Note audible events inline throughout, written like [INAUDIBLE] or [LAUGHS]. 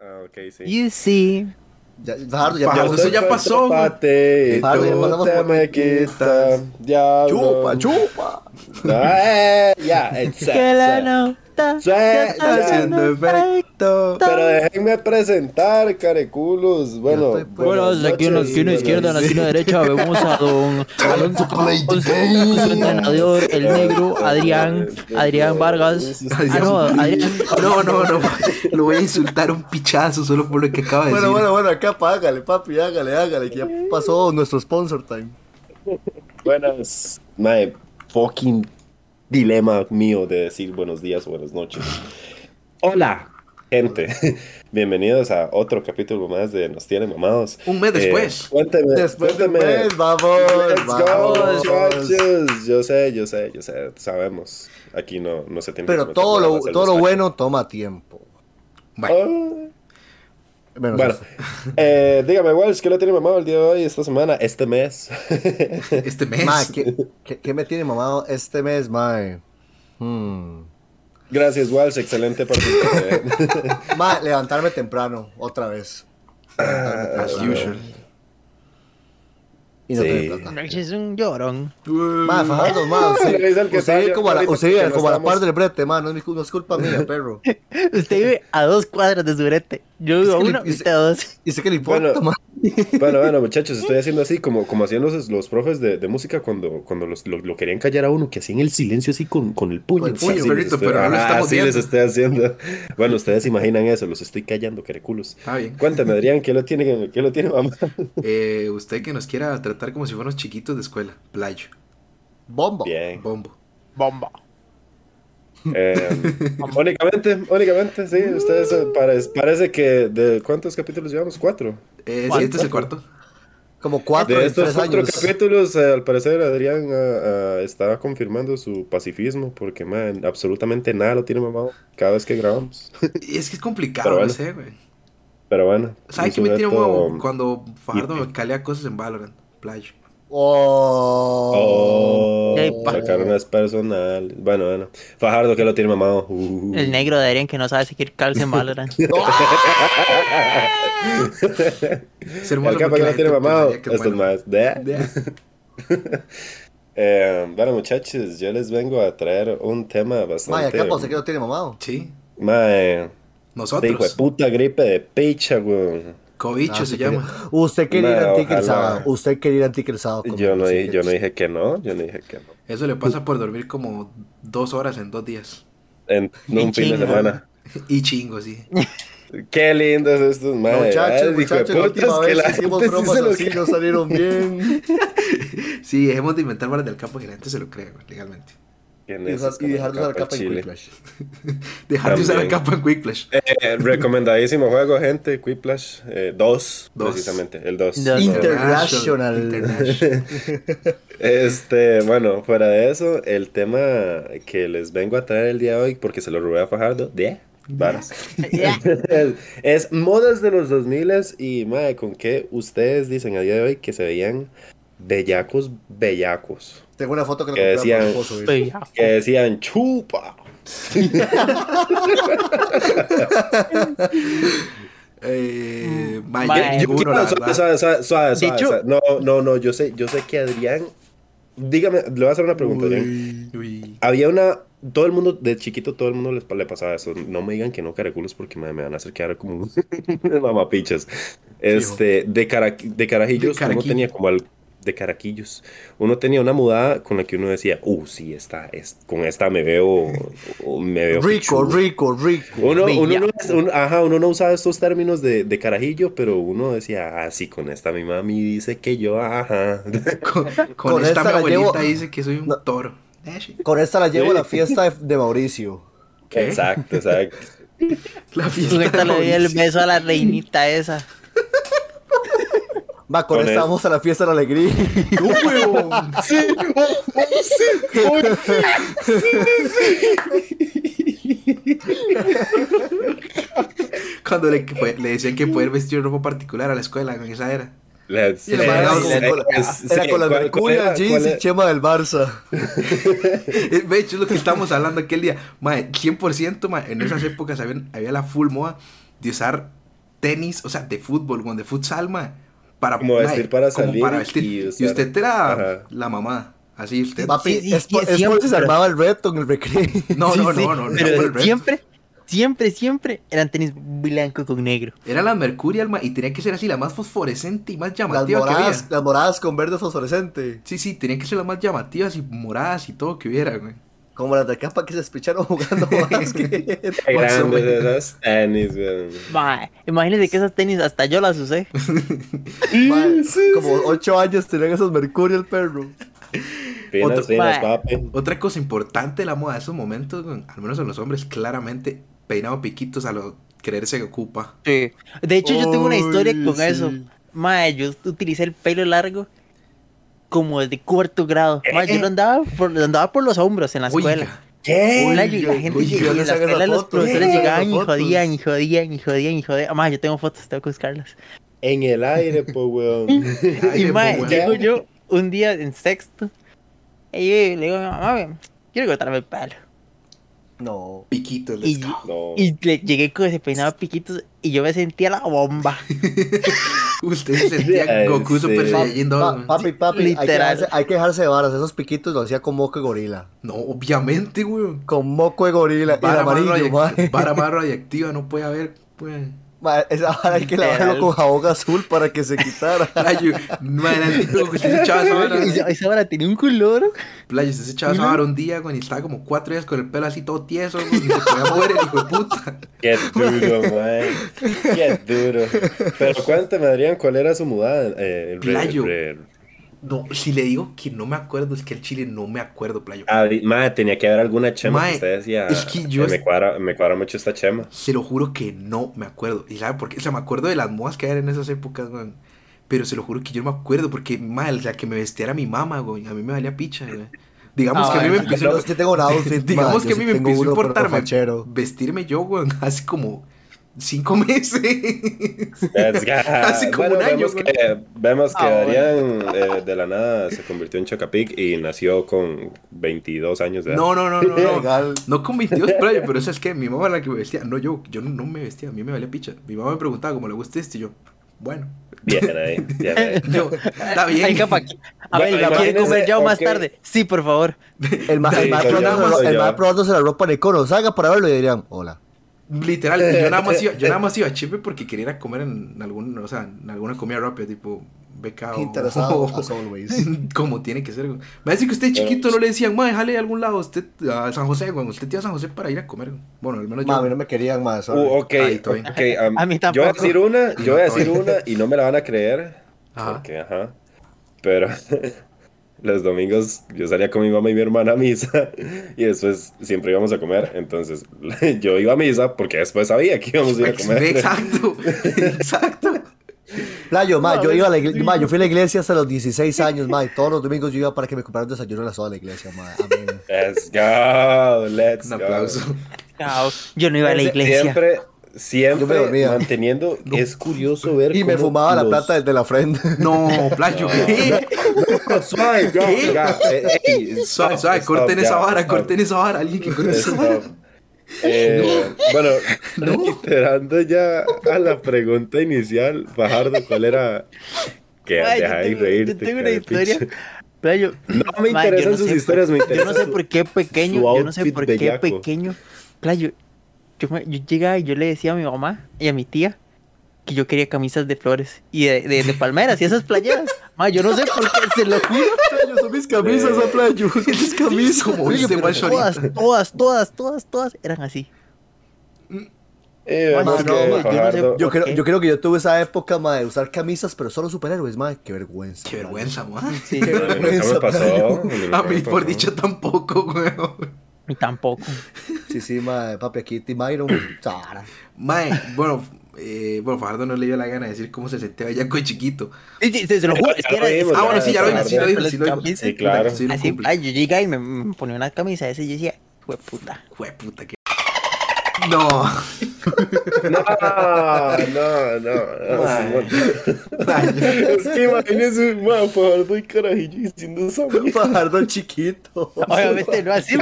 Ah, ok, sí. You see. Ya, Fajardo, ya, ya- eso ya pasó. Pate, y Fajardo, ya pasamos te por- me quitas. Chupa, chupa. [LAUGHS] Ah, ya, [LAUGHS] Que la exacto. Nota Sí, ya ya. está haciendo efecto. Pero déjenme presentar, careculos. Bueno, estoy. Bueno, desde aquí en la noches, esquina izquierda, en la buenas- esquina derecha, vemos a don [LAUGHS] Alonso su entrenador, el negro, [LAUGHS] Adrián, Adrián Vargas. Ah, no, Adrián. No, no, no. Lo voy a insultar un pichazo solo por lo que acaba de Bueno, decir. bueno, bueno, acá hágale, papi, hágale, hágale, que ya pasó nuestro sponsor time. Buenas. My fucking dilema mío de decir buenos días o buenas noches. Hola, gente. [LAUGHS] Bienvenidos a otro capítulo más de Nos Tienen Mamados. Un mes después. Eh, cuénteme, Después de un mes, vamos, Let's go, vamos. muchachos. Yo sé, yo sé, yo sé. Sabemos. Aquí no, no se tiene Pero todo lo, todo lo bueno toma tiempo. Bueno, Ah. Menos Bueno, eh, dígame, Walsh, ¿qué lo tiene mamado el día de hoy, esta semana, este mes? este mes. Ma, ¿qué, qué, qué me tiene mamado este mes, mae? Hmm. Gracias, Walsh, excelente participación. [LAUGHS] Ma, levantarme temprano, otra vez. Ah, As temprano. usual. Y no Sí. plata. Es un llorón. Ma, Le dice usted, al que usted vive como a la, usted vive como a la par del brete, ma, no es, mi, no es culpa mía, perro. [LAUGHS] Usted vive a dos cuadras de su brete. Yo vivo a Es uno y usted a dos. Y sé que le importa, Bueno, ma. Bueno, bueno, muchachos, estoy haciendo así como, como hacían los, los profes de, de música cuando, cuando los, lo, lo querían callar a uno, que hacían el silencio así con, con el puño. Con el puño, Así perrito, les estoy- pero no estamos así viendo. les estoy haciendo. Bueno, ustedes imaginan eso, los estoy callando, quereculos. Está bien. Cuéntame, Adrián, ¿qué lo tiene, qué lo tiene mamá? Eh, usted que nos quiera tratar como si fuéramos chiquitos de escuela. Playo. Bombo. Bien. Bombo. Bomba. Eh, únicamente, únicamente, sí, ustedes eh, parece, parece que de cuántos capítulos llevamos, cuatro. Eh, sí, este es el cuarto. Como cuatro De estos tres cuatro años. capítulos, eh, al parecer Adrián ah, ah, está confirmando su pacifismo porque man, absolutamente nada lo tiene mamado cada vez que grabamos. Y es que es complicado, Pero no bueno. sé, güey. Pero bueno, ¿Sabe un qué me tiene sujeto- huevo? Cuando Fajardo me calea cosas en Valorant. Playo. Oh. Oh, unas personales. Bueno, bueno. Fajardo que lo tiene mamado. Uh. El negro de Adrián que no sabe seguir calce en [LAUGHS] Valorant. [LAUGHS] Hermoso El capa que lo tiene mamado. pensaría que Esto es bueno. más. ¿De? [LAUGHS] Eh, bueno, muchachos, yo les vengo a traer un tema Ma, bastante. acá sé que lo tiene mamado. Sí. Mae, Nosotros. hijo de puta gripe de picha, weón. Cobicho Ah, se llama. quería- Usted quería ir Ma, a Antique el sábado. Usted quería ir a Antique el sábado. Yo no, di- yo no dije que no, yo no dije que no. Eso le pasa por dormir como dos horas en dos días. En un fin de chingo. semana. Y chingo, sí. [LAUGHS] Qué lindo es estos, madre. Muchachos, muchachos, la última que vez la que hicimos gente sí bromas así no salieron bien. [LAUGHS] Sí, dejemos de inventar varas del campo que la gente se lo cree, legalmente. Y, usar- dejar de usar capa capa en. Quick Flash. [LAUGHS] Dejar de usar el También. campo en Quick Flash. Eh, recomendadísimo juego, gente. Quiplash 2, dos, Dos. precisamente. El 2. Dos. International. International. [LAUGHS] Este, bueno, fuera de eso, el tema que les vengo a traer el día de hoy, porque se lo robé a Fajardo, de varas. es, [LAUGHS] es modas de los 2000 y, madre, con qué ustedes dicen a día de hoy que se veían bellacos, bellacos. Tengo una foto que Que decían- esposo. Pues, Que decían chupa. [LAUGHS] Eh, yo- Yo quiero- suave, suave, suave, suave. No, no, no, yo sé, yo sé que Adrián. Dígame, le voy a hacer una pregunta, Adrián. Uy. Había una. Todo el mundo, de chiquito, todo el mundo les, le pasaba eso. No me digan que no, caraculos, porque me, me van a hacer quedar como un [LAUGHS] mamapichas. Este, de, cara, de carajillos, De uno tenía como al. De caraquillos. Uno tenía una mudada con la que uno decía, uh, sí, esta, es, con esta me veo. me veo Rico, pichudo". rico, rico. Uno, uno, no, uno- ajá, uno no usaba estos términos de, de carajillo, pero uno decía, ah, sí, con esta mi mami dice que yo, ajá. [LAUGHS] Con, con Con esta, esta mi la abuelita llevo- dice que soy un No. toro. Con esta la llevo Sí. a la fiesta de, de Mauricio. ¿Qué? Exacto, exacto. La fiesta Con esta de le doy el Mauricio. beso a la reinita esa. Va, con, Con vamos a la fiesta de la alegría. Sí, oh, oh, sí, oh, Cuando le, fue- le decían que poder vestir ropa particular a la escuela en esa era. Eh, con- es- Era sí, con las ¿cuál- cuál mercurias, jeans y chema del Barça. [LAUGHS] Eh, De hecho, es lo que estábamos hablando aquel día. Mae, 100%, mae, en esas épocas había, había la full moda de usar tenis, o sea, de fútbol, de futsal, ma. Para, Como vestir para como salir para y vestir. Y, usar- usted era Ajá. la mamá. Así, usted. Papi, Sí, sí, es, por, sí, es por si se siempre. armaba el reto en el recreo. [LAUGHS] No, Sí, no, sí, no, no, Pero siempre, siempre, siempre eran tenis blanco con negro. Era la Mercurial, ma, y tenía que ser así, la más fosforescente y más Las llamativa que moradas, había. las moradas con verde fosforescente. Sí, sí, tenían que ser las más llamativas y moradas y todo que hubiera, güey. Como las de capa que se espicharon jugando [LAUGHS] básquet. Grandes tenis, weón. Que esas tenis hasta yo las usé. [LAUGHS] Como ocho años tenían esos Mercurio el perro. Otro- papi. Otra cosa importante de la moda de esos momentos, al menos en los hombres, claramente peinado piquitos a lo creerse que ocupa. Sí. De hecho, yo tengo una historia con sí. eso. Mae, yo utilicé el pelo largo como desde cuarto grado. Mae, yo lo andaba por, lo andaba por los hombros en la escuela. Oiga, ¿Qué? Hola, y la gente yo no en la escuela los profesores eh, llegaban y jodían y jodían y jodían y jodían. Mae, yo tengo fotos, tengo que buscarlas. En el aire, po, weón. [LAUGHS] Ay, y qué mae, bueno. llego yo un día en sexto. Y yo le digo a mi mamá, "Ve, quiero cortarme el pelo. No. piquitos, Y. No. y le llegué con ese peinado piquitos y yo me sentía la bomba. [LAUGHS] Usted se sentía Goku sí. Super Saiyajin 2, pa- güey. papi, papi, hay que, Literal. dejarse, hay que dejarse de varas. Esos piquitos lo hacía con moco de gorila. No, obviamente, güey. Con moco de gorila. Y el Vara más, amarillo, vara más [LAUGHS] radiactiva no puede haber, pues. Esa vara hay que lavarlo con jabón azul para que se quitara. [LAUGHS] Playo, que usted se echaba esa vara. Esa- esa vara tenía un color. Playo, usted se echaba esa vara un día, güey, y estaba como cuatro días con el pelo así todo tieso, güey, y se podía mover el hijo de puta. [LAUGHS] Qué duro, [LAUGHS] man. Qué duro. Pero cuéntame, Adrián, ¿cuál era su mudada? Eh, el re- Playo. re- No, si le digo que no me acuerdo, es que el chile no me acuerdo, Playo. Adri- Madre, tenía que haber alguna chema Mae, que usted decía. es que yo "Eh, me, cuadra, me cuadra mucho esta chema. Se lo juro que no me acuerdo. ¿Y sabe por qué? O sea, me acuerdo de las modas que eran en esas épocas, güey. Pero se lo juro que yo no me acuerdo porque, mal, la que me vestía era mi mamá, güey. A mí me valía picha, güey. Digamos Ah, que a mí me empezó... Tengo [LAUGHS] Digamos que a mí me empezó a importarme vestirme yo, güey, [LAUGHS] hace como cinco [LAUGHS] meses. Let's go. Hace como un año, Vemos que, vemos que Ah, Adrián eh, de la nada se convirtió en Chocapic y nació con 22 años de edad. No, no, no, no, no. No con 22 playo, pero eso es que mi mamá era la que me vestía. No, yo, yo no, me vestía, a mí me valía picha. Mi mamá me preguntaba cómo le gusta este y yo, bueno. Bien ahí, bien ahí. [LAUGHS] Yo, está bien. Ay, capa, a Bueno, ver, ¿la quiere comer ya o más tarde? Sí, por favor. El Sí, el yo, probándose soy la- ropa en icono. Salga para verlo y dirían, hola. Literal, yo nada más iba, yo nada [LAUGHS] más iba a Chepe porque quería ir a comer en algún, o sea, en alguna comida rápida, tipo beca o, Interesado, [LAUGHS] o- as [LAUGHS] always. como tiene que ser. Me dice que usted chiquito no le decían, ma, déjale a algún lado, usted a San José, güey, usted iba a San José para ir a comer. güey". Bueno, al menos yo. Ma, a mí no me querían más. Uh, ok, Ahí, todo bien. ok, um, A mí Yo voy a tampoco. decir una, yo voy a decir una y no me la van a creer. Ajá. Porque, ajá. Pero los domingos yo salía con mi mamá y mi hermana a misa [LAUGHS] y después siempre íbamos a comer. Entonces [LAUGHS] yo iba a misa porque después sabía que íbamos a ir a comer. Exacto, [LAUGHS] exacto. Playo, ma, yo iba a la iglesia, ma, yo fui a la iglesia hasta los 16 años, ma, y todos los domingos yo iba para que me compraran desayuno en la sola de la iglesia, ma. Amén. Let's go, let's Un go. aplauso. Cao, Yo no iba a la iglesia. Siempre, siempre manteniendo. Es curioso ver. Y me cómo fumaba la los- plata desde la frente. No, playo, ¿qué? Suave, ya, ¿Qué? ya, eh, ey, Suave, suave, stop, corten ya, esa vara, stop. corten esa vara, alguien que corte esa vara. Eh, Bueno, reiterando ya a la pregunta inicial, Fajardo, ¿cuál era? Que Ay, yo deja de reírte. Yo tengo una historia. pinche. Pero yo, No me Ma, yo interesan no sus historias, por- me interesa Yo no sé por qué pequeño, yo no sé por qué bellaco. pequeño. Playo, yo, me- yo llegaba y yo le decía a mi mamá y a mi tía que yo quería camisas de flores y de, de, de palmeras y esas playeras. Ma, yo no sé por qué, se lo juro. [LAUGHS] Playo, son mis camisas, a Playo, son mis [LAUGHS] camisas. Como Oye, viste, pero Walsh, todas, todas, todas, todas, todas eran así. Eh, Ma, vemos no, que no, yo no sé- Yo ¿Por creo, yo creo que yo tuve esa época, ma, de usar camisas, pero solo superhéroes, ma. Qué vergüenza. Qué vergüenza, man. Sí, Qué me vergüenza, pasó. [LAUGHS] A mí, por dicho, tampoco, weón. Y tampoco. Sí, sí, ma, papi, aquí Tim Iron, Sara. Mae, bueno, eh, bueno, Fajardo no le dio la gana de decir cómo se sentía bellaco de chiquito. Sí, sí, se, se lo juro. es que era- Ah, bueno, sí, ya lo dijo, sí lo dijo, sí lo dijo. Sí, claro. Sí, lo Así, ay, yo llegaba y me, me ponía una camisa esa y yo decía, fue puta. Jue puta, que... No. No, no, no. no, Es que imagínese, man, Fajardo y Carajillo diciendo esa. Fajardo chiquito. Obviamente no así,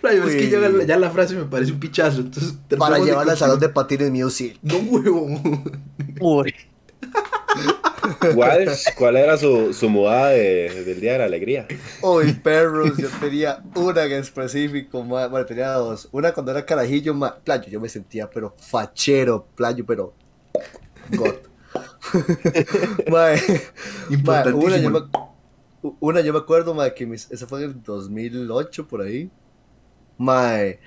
pero es que ya, ya la frase me parece un pichazo. Entonces, Para llevarla al salón de patines music. No, huevo. uy, ¿Cuál, cuál era su, su mudada de- del Día de la Alegría? Uy, perros, yo tenía una en específico, ma. bueno, tenía dos. Una cuando era carajillo, ma. playo, yo me sentía pero fachero, playo, pero God. [LAUGHS] Mae, mae, una, yo me, una yo me acuerdo, mae, que mis, eso fue en el 2008 por ahí. Mae,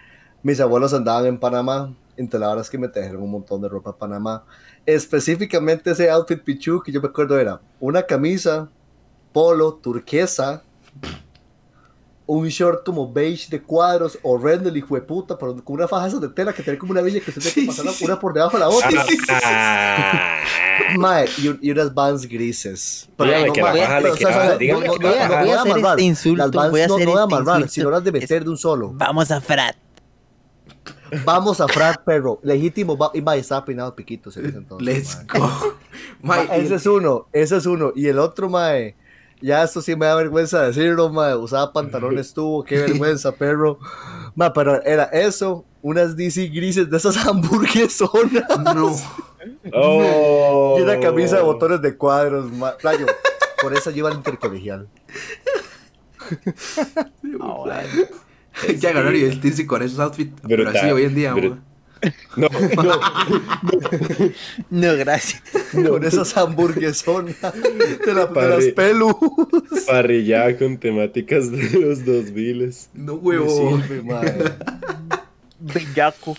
mis abuelos andaban en Panamá, entre la verdad es que me trajeron un montón de ropa a Panamá. Específicamente ese outfit pichu que yo me acuerdo era una camisa, polo, turquesa, un short como beige de cuadros, horrendo el hijo de puta, pero con una faja esas de tela que tiene como una villa que usted tiene que pasar sí, sí. una por debajo de la otra. Ah, Mae, y, y unas vans grises. Dígame no, que la mae, faja le pero, quedaba, o sea, dígame no, que no, la no, faja- no voy a hacer amarrar. este insulto, Las vans voy a no, hacer no voy a este amarrar, insulto. sino las de meter de un solo. vamos a frat. Vamos a frat, perro. Legítimo, va, y mae, estaba peinado piquitos en ese entonces. Let's mae. go. Mae, ese es uno, ese es uno. Y el otro, mae, ya esto sí me da vergüenza decirlo, mae. Usaba pantalones tubo, qué [LAUGHS] vergüenza, perro. Ma, pero era eso, unas DC grises de esas [LAUGHS] hamburguesonas. No. Oh. [LAUGHS] Y una camisa de botones de cuadros, ma. Playo, por eso yo iba al Ya ganar y vestirse con esos outfits. Pero así hoy en día, mae. [LAUGHS] No, [LAUGHS] no, No, gracias. Con esas hamburguesonas [LAUGHS] de, la- de las pelus. parrillada con temáticas de los 2000 No, Me huevo. sirve, mae. Bellaco.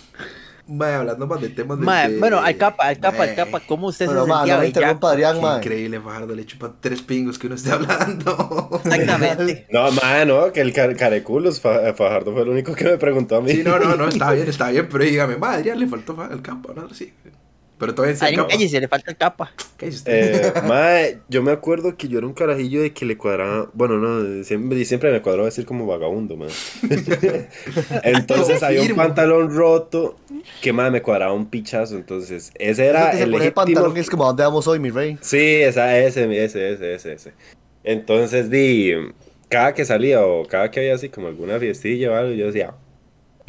Mae, hablando más de temas de. Mae, de- bueno, al capa, al capa, al Mae, capa, ¿cómo usted Pero, se ma, sentía no interrumpa, Adrián, mae. increíble, Fajardo. Le chupa tres pingos que uno esté [LAUGHS] hablando. Exactamente. No, man, no, que el car careculos, Fa- Fajardo fue el único que me preguntó a mí. Sí, no, no, no, está [LAUGHS] bien, está bien, pero dígame, madre, ya le faltó fa- el campo, ¿no? Sí. Pero todavía Adrián, campo. cállese, le falta el capa. ¿Qué dice usted? Eh, [LAUGHS] mae, yo me acuerdo que yo era un carajillo de que le cuadraba, bueno, no, siempre, siempre me cuadró decir como vagabundo, man. [LAUGHS] entonces había un pantalón roto que, más me cuadraba un pichazo, entonces ese era que el legítimo... pantalón es como donde vamos hoy, mi rey. Sí, esa, ese, ese, ese, ese, ese. Entonces, di, cada que salía o cada que había así como alguna fiestilla o algo, yo decía,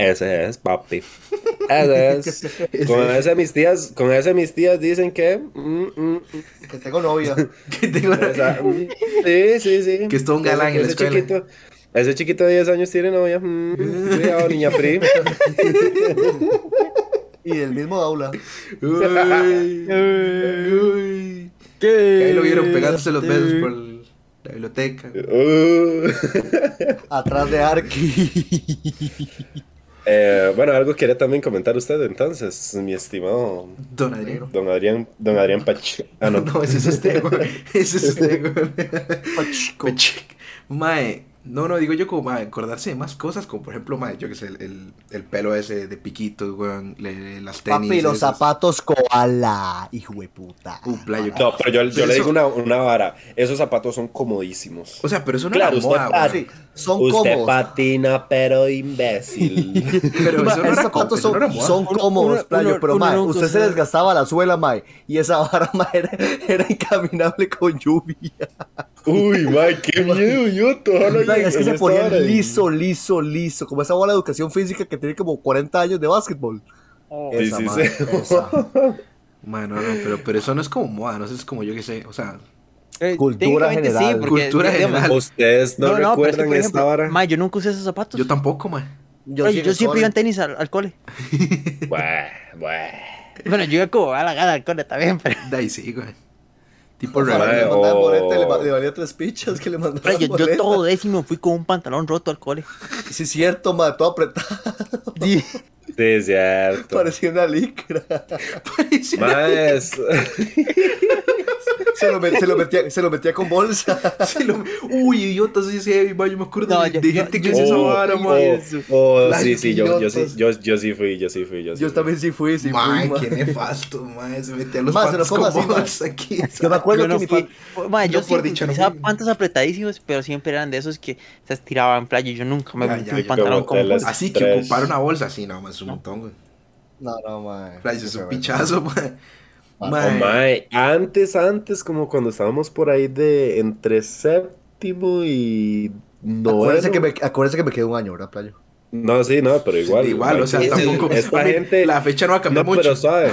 ese es papi. [LAUGHS] Ese es. con ese mis tías, con ese mis tías dicen que, mm, mm, mm, Que tengo novia. [LAUGHS] Que tengo- o sea, mm, sí, sí, sí. Que es todo un galán en la ese escuela. Chiquito, ese chiquito de 10 años tiene novia. mm, [LAUGHS] cuidado, niña pri. Y del mismo aula. Uy, uy. Que ahí lo vieron pegándose los besos por el- la biblioteca. Uh. Atrás de Arki. Eh, bueno, algo quería también comentar usted entonces, mi estimado Don Adrián. Don Adrián, Don Adrián Pach. Ah, no. [LAUGHS] No, ese es usted, güey. Ese es usted, [LAUGHS] güey. Pachico. Pechik. Mae, no, no, digo yo como, mae, acordarse de más cosas, como por ejemplo, mae, yo que sé, el, el, el pelo ese de piquitos, weón, le- las tenis. Papi, los esas. zapatos koala. Hijo de puta. Uh, playo. No, pero yo, yo Pero le eso- digo una, una vara. Esos zapatos son comodísimos. O sea, pero eso no Claro, era moda, weón. Sí, son Usted cómodos. patina, pero imbécil. [LAUGHS] Pero Ma, eso no esos zapatos no son, Uno- cómodos, uno- playo, uno- pero mae, usted se desgastaba la suela, mae, y esa vara, [LAUGHS] mae, era, era incaminable con lluvia. Uy, man, qué [LAUGHS] miedo, yo Mae, es que se ponía liso, liso, liso, como esa bola de educación física que tiene como 40 años de básquetbol. Oh. Sí, Esa, sí, mae, sí. esa. Mae, no, no, pero, pero eso no es como moda, no sé, es como yo que sé, o sea, Eh, Cultura general. porque, Cultura digamos, general. Ustedes no, es que, recuerdan esta ejemplo, vara. ma, yo nunca usé esos zapatos. yo tampoco, mae. Yo, Ay, sí en yo el siempre iba en tenis al, al cole. [LAUGHS] Bueno, yo iba como a la gana al cole también, pero, De ahí sí, güey. Tipo le mandaban boleta, le, ma- le valía tres pichas que le mandaban yo, yo todo décimo fui con un pantalón roto al cole. Sí, es cierto, mae, todo apretado. Sí. Sí, es cierto. Parecía una licra. Parecía- es- Se lo, met- se lo metía, se lo metía con bolsa. Lo- Uy, idiotas, sí, sí, ma, yo me acuerdo No, de, yo- de yo- gente yo- que hace esa Oh, vara, oh, ma. oh, sí, sí, yo, yo, sí, yo, yo sí fui, yo sí fui, yo sí Yo fui. también sí fui, sí Ma, fui. ma. qué nefasto, ma, se metía los Ma, se con así, ma. bolsa aquí. Yo me acuerdo Yo no que mi pa- Ma, yo Yo sí no fui. pantas apretadísimos, pero siempre eran de esos que se estiraban en playa y yo nunca me metí mi pantalón Como bolsa. Así que Tres. ocupar una bolsa, sí, no, es un montón, güey. No, no, ma. Playa, es un pichazo, ma. Ma, Ma, Oh, mae, antes, antes, como cuando estábamos por ahí de entre séptimo y noveno. Acuérdense que, me, acuérdense que me quedó un año, ¿verdad, Playo? No, sí, no, pero igual. Igual, o sea, tampoco. Esta gente. La fecha no va a cambiar No, mucho. pero suave.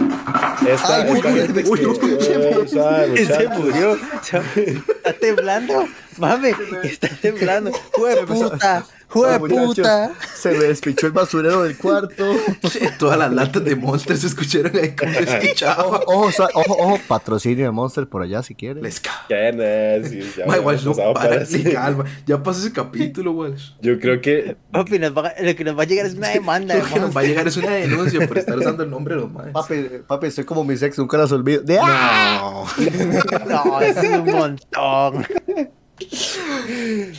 Esta, Ay, uy, esta uy, uy, que- uy, uy, Uy, suave, Se murió. Está temblando. Mame, está temblando. ¡Jue puta! ¡Jue puta! Se me despichó el basurero del cuarto. Sí, [LAUGHS] Todas las latas de Monster se escucharon ahí como se [LAUGHS] Ojo, ojo, ojo, ojo, patrocinio de Monster por allá si quieren. Les. Ya Ma, hemos no para ni calma. Ya pasó ese capítulo, Walsh. Yo creo que. Papi, nos va, lo que nos va a llegar es una demanda. Lo que nos va a llegar es una denuncia por estar usando el nombre de los maes. Papi, papi, estoy como mis ex, nunca las olvido. De ¡Ah! No. [LAUGHS] No, eso es un montón.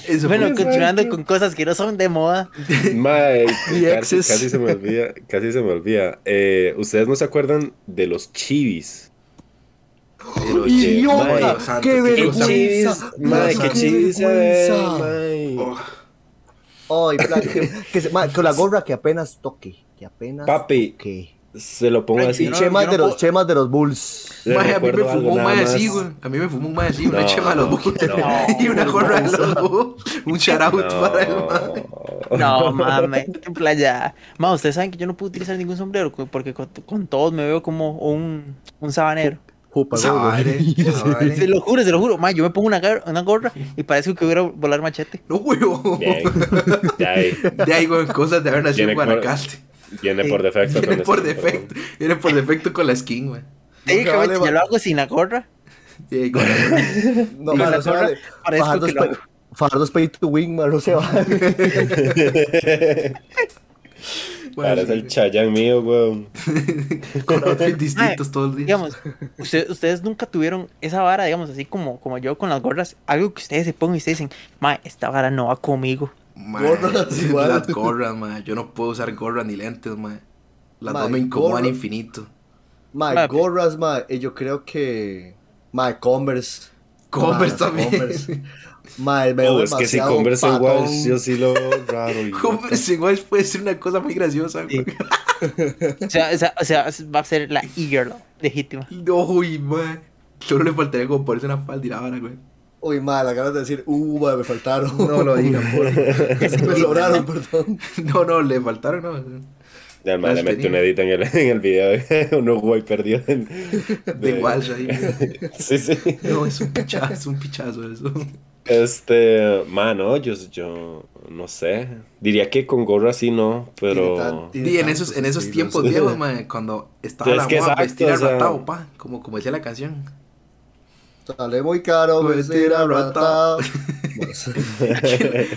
Eso Bueno, continuando con cosas que no son de moda. Mae, [LAUGHS] Mi casi, se me olvida. Casi se me olvida. Eh, ¿Ustedes no se acuerdan de los chivis? Pero, idiota, qué qué qué vergüenza. mae, qué qué chivis mae. Ay, plan, que, que ma, con la gorra que apenas toque. Que apenas Papi, toque. Se lo pongo Ay, así. No- chemas, de los, puedo- chemas de los Bulls. Mae, a mí me fumó un mae más. así, güey. A mí me fumó un mae así, una No, chema de los Bulls. no. [LAUGHS] y una gorra de los Bulls. Un shout out para el mae. No, mames, qué playa. Ma, ustedes saben que yo no puedo utilizar ningún sombrero porque con, con todos me veo como un, un sabanero. Jupa, Sabare, Se lo juro, se lo juro. Ma, yo me pongo una, una gorra y parece que hubiera volar machete. No, huevo. De ahí, güey, cosas de haber nacido en Guanacaste. Viene por defecto. Viene con por este, defecto. Viene por defecto con la skin, güey. Técnicamente vale, yo lo hago sin la gorra. Ahí con la- No, Con la gorra, [LAUGHS] vale. parezco que es lo pay- es to win, man, no se vale. [LAUGHS] Bueno, Parece sí, el chayán mío, weón. [LAUGHS] Con outfits distintos todos los días. Digamos, usted- ustedes nunca tuvieron esa vara, digamos, así como, como yo con las gorras. Algo que ustedes se pongan y ustedes dicen, ma, esta vara no va conmigo. [LAUGHS] Gorras igual. Las gorras, ma. Yo no puedo usar gorras ni lentes, ma. Las dos me incomodan gorra- infinito. Ma, Ma, gorras, ma, y yo creo que. Ma, Converse. Converse también. Converse. Me Oh, es que si demasiado Converse igual, patón. yo sí lo veo raro. [LAUGHS] y- Converse igual puede ser una cosa muy graciosa, güey. [LAUGHS] O sea, o sea, o sea, va a ser la e-girl legítima. No, uy, ma. Solo le faltaría como ponerse una falda y la vara, güey. Uy, ma, la ganas de decir, uh, ma, me faltaron. No lo digan, por [LAUGHS] me sobraron, perdón. [LAUGHS] No, no, le faltaron, no. Ya, man le metió un edit en el, en el video de [LAUGHS] un Uruguay perdido. en- De Walsh ahí. Sí, sí. No, es un pichazo, es un pichazo eso. Este, mano, yo, yo no sé. Diría que con gorra sí no, pero. Tiene tan- Y en esos, en esos tiempos ma, cuando estaba Es la moda vestir o sea- arratado, pa, como, como decía la canción. Sale muy caro Pues vestir tira arratado. [LAUGHS]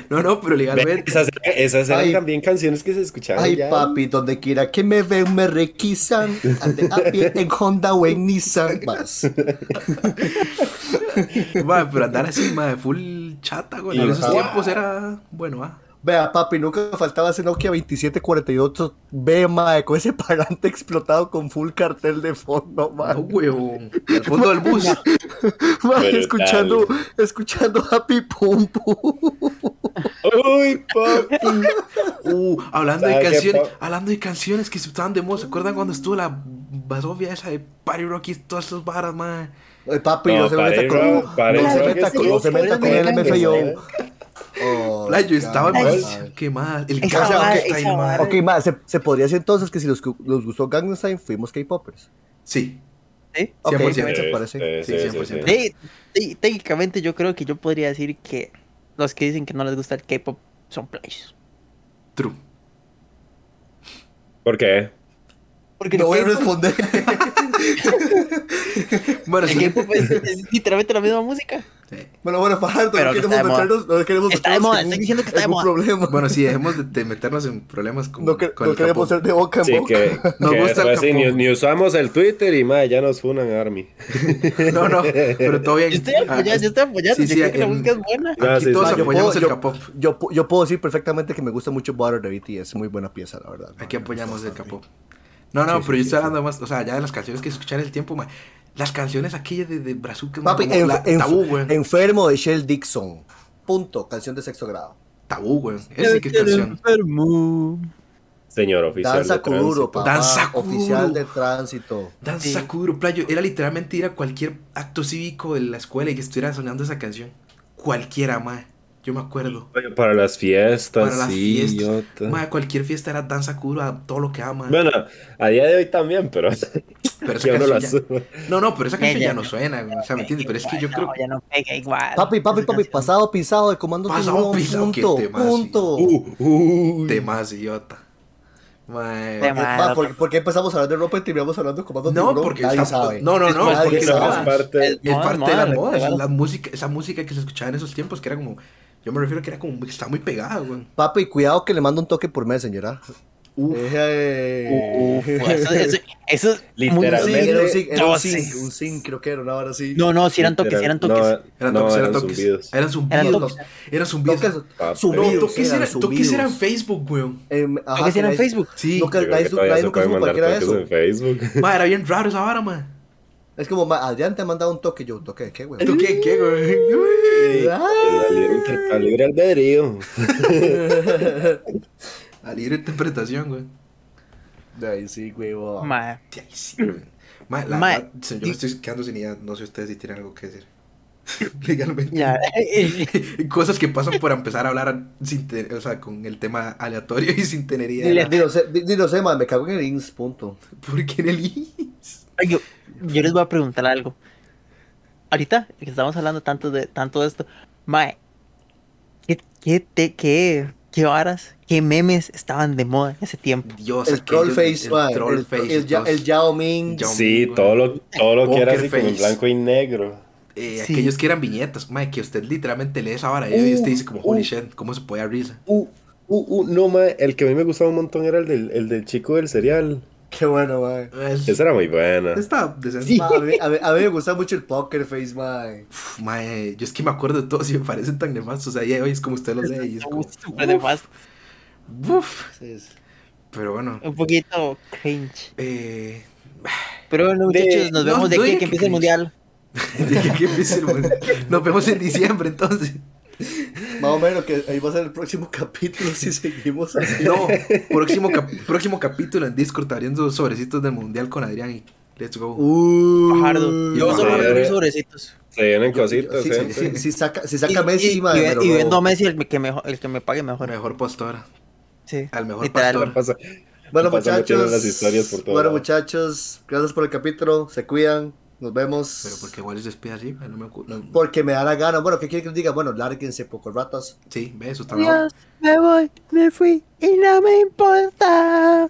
No, no, pero legalmente. Esas, esas eran Ay. también canciones que se escuchaban. Ay, ya. papi, donde quiera que me ven me requisan. Ande a pie en Honda o en Nissan. Más. [LAUGHS] Pero andar así, ma, full chata, güey. En esos tiempos era bueno, ah. Vea, papi, nunca faltaba ese Nokia 2748 B, mae, con ese parlante explotado con full cartel de fondo, No, mae. huevón. Al fondo del bus. [LAUGHS] Mae, escuchando, escuchando Happy Pum Pum. Uy, papi. Uh, hablando de ¿Sabe qué, canciones, hablando de canciones que se estaban de moda, ¿se acuerdan cuando estuvo la basofia esa de Party Rocky y todas esas varas, ma? Ay, papi, No, no, se meta con, no, para no ir, se no, meta que con, sí, no se meta con el sí. Oh, Playa, yo estaba mal. Qué mal. El Esa caso está ahí, esa ma. vara. Ok, mae, se, se podría decir entonces que si los, nos gustó Gangnam Style, fuimos K-Popers. Sí, ¿Sí? Ok, 100%. se parece. Sí, sí, Sí, sí, sí. 100%. Sí, técnicamente yo creo que yo podría decir que los que dicen que no les gusta el K-pop son playos. true. ¿Por qué? Porque No voy a responder. [LAUGHS] Bueno, el. K-pop es, es literalmente la misma música. Sí. Bueno, bueno, Fajardo, no que queremos meternos, no queremos meternos en diciendo que está en un moda. problema. Bueno, sí, dejemos de, de meternos en problemas con, no que- con no el queremos ser de boca en Sí, boca. que, [LAUGHS] Nos que gusta el ni, ni usamos el Twitter y más, ya nos funan Army. [LAUGHS] No, no, pero todo bien. Yo estoy apoyando, Ah, yo estoy apoyando. sí, yo sí, creo que la en- música es buena. Ah, Aquí sí, todos sí. yo apoyamos puedo- el capó. Yo, yo puedo decir perfectamente que me gusta mucho Butter de BTS, muy buena pieza, la verdad. Aquí apoyamos el capó. No, no, pero yo estoy hablando más, o sea, ya de las canciones que en el tiempo, ma. Las canciones aquellas de, de Brazuca, Papi, como en- la- en- tabú, güey. enfermo de Shell Dixon. Punto. Canción de sexto grado. Tabú, güey. Esa que es canción. enfermo. Señor oficial. Danza de tránsito. Kuduro, papá. Danza Kuduro. Oficial de tránsito. Danza. Kuduro, playo. Era literalmente ir a cualquier acto cívico de la escuela y que estuviera sonando esa canción. Cualquiera, ma. Yo me acuerdo. Oye, Para las fiestas, Para las sí. fiestas. Ma, cualquier fiesta era danza Kuduro a todo lo que ama. Bueno, a día de hoy también, pero pero esa [LAUGHS] no ya-. No, no, pero esa canción ya ya no. suena. O sea, ¿me entiendes? Pero es que yo No, creo ya no pega igual. Papi, papi, papi, canción. pasado pisado de comando Pasado pisado, qué punto, temazo. punto. Uh, uy. temas idiota. Ma, Tema. Eh, ¿por, por qué empezamos a hablar de ropa y terminamos hablando de comando No, tiburón? porque Nadie estamos- sabe. No, no, no, Es es porque es parte. Es- Es Moda, parte moda, de la- modas, la- la música, esa música que se escuchaba en esos tiempos que era como, yo me refiero que era como, que estaba muy pegada, güey. Papi, cuidado que le mando un toque por Messenger, ¿ah? Uf, Eh, Uf, eso, eso, Literalmente. era un era No, sync, creo que era una hora así. No, no, si eran toques, si eran toques. No, eran no, toques, eran eran toques. zumbidos. Eran zumbidos. Eran toques. Eran zumbidos. Toques, Ah, No, zumbidos, toques eran toques Facebook, güey. Em, ajá, Toques que eran Facebook. Sí. Nunca- nadie supo para mandar qué era eso. Ma, bien raro esa vara, ma. Es como, ma, Adrián te ha mandado un toque, yo, ¿toque de qué, güey? ¿Tú qué, qué, güey? [LAUGHS] La libre, albedrío. [LAUGHS] La libre interpretación, güey. De ahí sí, güey, wow. Ma, De ahí sí, güey. Ma, la, Ma, la- yo me estoy quedando sin idea. No sé ustedes si tienen algo que decir. [LAUGHS] Legalmente. Cosas que pasan por empezar a hablar sin te- o sea, con el tema aleatorio y sin tener idea. Dilo, sé, me cago en el ins, punto. ¿Por qué en el IS? Yo, yo les voy a preguntar algo. Ahorita que estamos hablando tanto de tanto de esto, Mae, ¿qué, qué, te- qué, qué varas, qué memes estaban de moda en ese tiempo? Dios, el aquellos- troll face, el ma, troll el, face, el, ya- todos- el Yao Ming. Yao Sí, Ming, todo lo, todo lo que era así como blanco y negro. Eh, Sí. Aquellos que eran viñetas, mae, que usted literalmente lee esa vara y usted dice como, holy uh. shit, ¿cómo se puede risa? Uh, uh, uh, no, ma, el que a mí me gustaba un montón era el del, el del chico del cereal. Qué bueno, ma. Es- Ese era muy bueno. Está decente. Sí. Ma, a, mí, a, mí, a mí me gusta mucho el poker face, ma. Uf, mae, yo es que me acuerdo de todos [LAUGHS] y me parecen tan nefastos. Ahí hoy es como usted los lee y es como, Súper de fast, uf. Sí, sí. Pero bueno, un poquito cringe. eh, Pero bueno, De- muchachos, nos no, vemos de aquí que que empiece el mundial. [LAUGHS] dije que empiece el mundial. nos vemos en diciembre entonces. Más o menos que ahí va a ser el próximo capítulo si seguimos así. No, próximo, cap- próximo capítulo en Discord abriendo sobrecitos del mundial con Adrián y let's go. Uh, Fajardo. Yo solo madre. voy a abrir sobrecitos. Se vienen cositas, sí, ¿eh? sí, sí, si saca, si Y, saca Messi, y, ma, y- y vendo a Messi el que, mejor, el que me pague mejor. Mejor postora. Sí, Al mejor literal. pastor. Pasa- Bueno, muchachos. las historias por todo bueno, lado. muchachos, gracias por el capítulo. Se cuidan. Nos vemos. Pero porque igual se despide así, no me no- Porque me da la gana. Bueno, ¿qué quiere que les diga? Bueno, lárguense, poco ratas. Sí, ve, eso. Adiós, me voy, me fui y no me importa.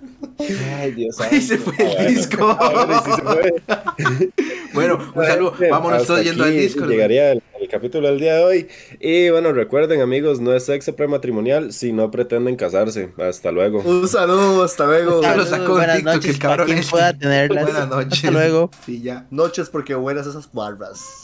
Ay, Dios Ahí se fue el disco. Bueno, sí se fue. [LAUGHS] Bueno, un saludo. Vámonos todos yendo al güey. Llegaría el, el capítulo del día de hoy. Y bueno, recuerden, amigos, no es sexo prematrimonial si no pretenden casarse. Hasta luego. Un saludo, hasta luego. Ya lo sacó en Buenas TikTok, noches el cabrón para quien este. pueda tenerlas. Buenas noches. Hasta luego. Sí, ya. Noches porque buenas esas barbas.